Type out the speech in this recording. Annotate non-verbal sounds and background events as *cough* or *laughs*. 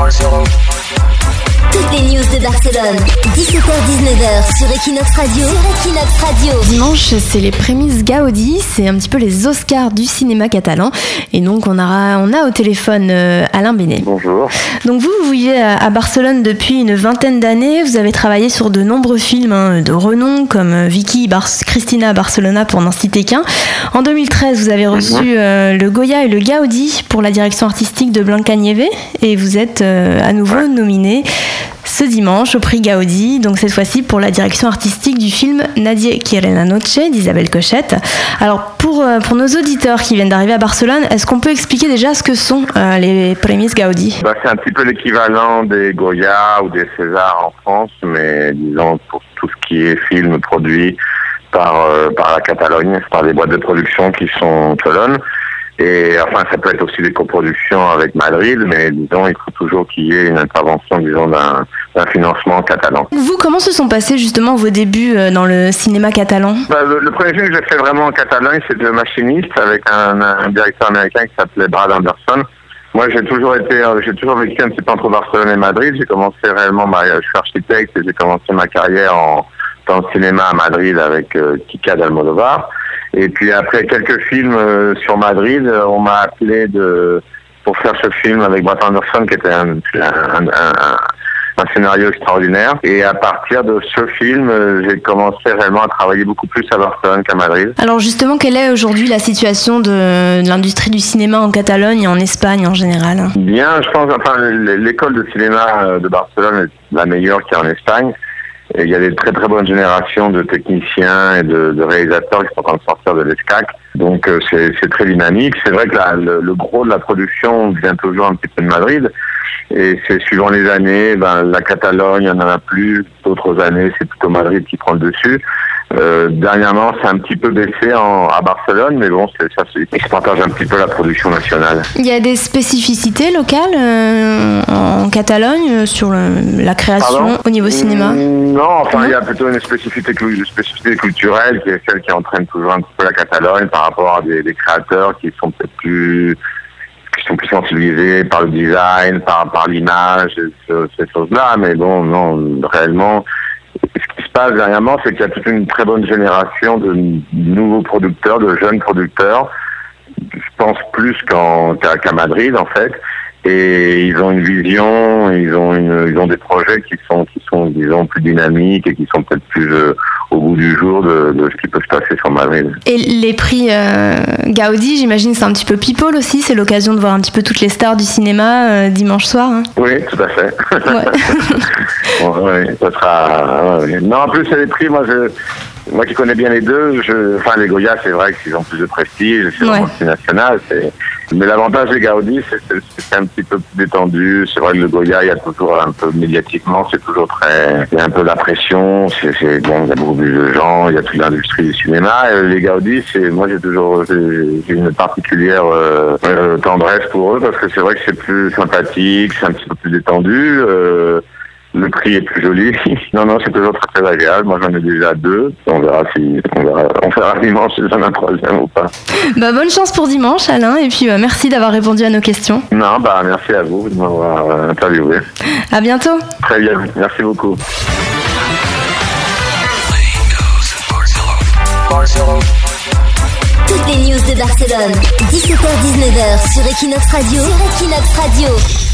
Barcelona. Toutes les news de Barcelone, 17h-19h sur Equinox Radio. Sur Equinox Radio. Dimanche, c'est les prémices Gaudi, c'est un petit peu les Oscars du cinéma catalan. Et donc, on, aura, on a au téléphone euh, Alain Bénet. Bonjour. Donc, vous, vous vivez à à Barcelone depuis une vingtaine d'années. Vous avez travaillé sur de nombreux films hein, de renom, comme euh, Vicky Bar Christina Barcelona, pour n'en citer qu'un. En 2013, vous avez reçu euh, le Goya et le Gaudi pour la direction artistique de Blanca Nieve. Et vous êtes euh, à nouveau nominé ce dimanche au prix Gaudi, donc cette fois-ci pour la direction artistique du film Nadie quiere noche d'Isabelle Cochette. Alors pour, euh, pour nos auditeurs qui viennent d'arriver à Barcelone, est-ce qu'on peut expliquer déjà ce que sont euh, les prémices Gaudi? Bah, c'est un petit peu l'équivalent des Goya ou des Césars en France, mais disons pour tout ce qui est film produit par, euh, par la Catalogne, par des boîtes de production qui sont colonnes. Et enfin, ça peut être aussi des coproductions avec Madrid, mais disons, il faut toujours qu'il y ait une intervention, disons, d'un financement catalan. Vous, comment se sont passés justement vos débuts euh, dans le cinéma catalan? Bah, le, le premier film que j'ai fait vraiment en Catalogne, c'est Le Machiniste, avec un, un directeur américain qui s'appelait Brad Anderson. Moi, j'ai toujours été, euh, j'ai toujours vécu un petit peu entre Barcelone et Madrid. J'ai commencé réellement, ma, je suis architecte et j'ai commencé ma carrière en, dans le cinéma à Madrid avec euh, Kika d'Almodovar. Et puis après quelques films euh, sur Madrid, euh, on m'a appelé de pour faire ce film avec Brad Anderson, qui était un, un, un- un scénario extraordinaire. Et à partir de ce film, euh, j'ai commencé réellement à travailler beaucoup plus à Barcelone qu'à Madrid. Alors justement, quelle est aujourd'hui la situation de, de l'industrie du cinéma en Catalogne et en Espagne en général? Bien, je pense, enfin, l'école de cinéma de Barcelone est la meilleure qu'il y a en Espagne. Et il y a des très très bonnes générations de techniciens et de, réalisateurs qui sont en train de sortir de l'ESCAC. Donc euh, c'est c'est très dynamique. C'est vrai que la- le, le gros de la production vient toujours un petit peu de Madrid. Et c'est suivant les années, ben, la Catalogne, il n'y en a plus. D'autres années, c'est plutôt Madrid qui prend le dessus. Euh, dernièrement, c'est un petit peu baissé en, à Barcelone, mais bon, c'est- ça, se partagent un petit peu la production nationale. Il y a des spécificités locales euh, en Catalogne euh, sur le- la création Pardon au niveau cinéma? Mm, Non, enfin, il y a plutôt une spécificité, une spécificité culturelle qui est celle qui entraîne toujours un petit peu la Catalogne par rapport à des, des créateurs qui sont peut-être plus qui sont plus sensibilisés par le design, par, par l'image, et ce- ces choses-là. Mais bon, non, réellement, passe dernièrement, c'est qu'il y a toute une très bonne génération de nouveaux producteurs, de jeunes producteurs, je pense plus qu'en- qu'à qu'à Madrid en fait. Et ils ont une vision, ils ont une, ils ont des projets qui sont, qui sont, disons, plus dynamiques et qui sont peut-être plus euh, au bout du jour de, de ce qui peut se passer sur Madrid. Et les prix euh, Gaudi, j'imagine, c'est un petit peu people aussi. C'est l'occasion de voir un petit peu toutes les stars du cinéma euh, dimanche soir. hein. Oui, tout à fait. Ouais. *laughs* Bon, oui, ça sera. Non, en plus, c'est les prix. Moi, je, moi qui connais bien les deux, je, enfin, les Goya, c'est vrai qu'ils ont plus de prestige, c'est Ouais. vraiment le prix national. c'est- Mais l'avantage des Gaudi, c'est un petit peu plus détendu. C'est vrai que le Goya, il y a toujours un peu médiatiquement, c'est toujours très. Il y a un peu la pression. C'est bon, il y a beaucoup plus de gens. Il y a toute l'industrie du cinéma. Et les Gaudi, c'est moi, j'ai toujours j'ai une particulière euh, tendresse pour eux parce que c'est vrai que c'est plus sympathique, c'est un petit peu plus détendu. euh, prix est plus joli. *laughs* Non, non, c'est toujours très, très agréable. Moi, j'en ai déjà deux. On verra si, on verra, on verra dimanche si j'en ai un troisième ou pas. Bah, bonne chance pour dimanche, Alain. Et puis, euh, merci d'avoir répondu à nos questions. Non, bah, merci à vous de m'avoir euh, interviewé. À bientôt. Très bien. Merci beaucoup. Toutes les news de Barcelone, 17h-19h sur Equinox Radio. Sur Equinox Radio.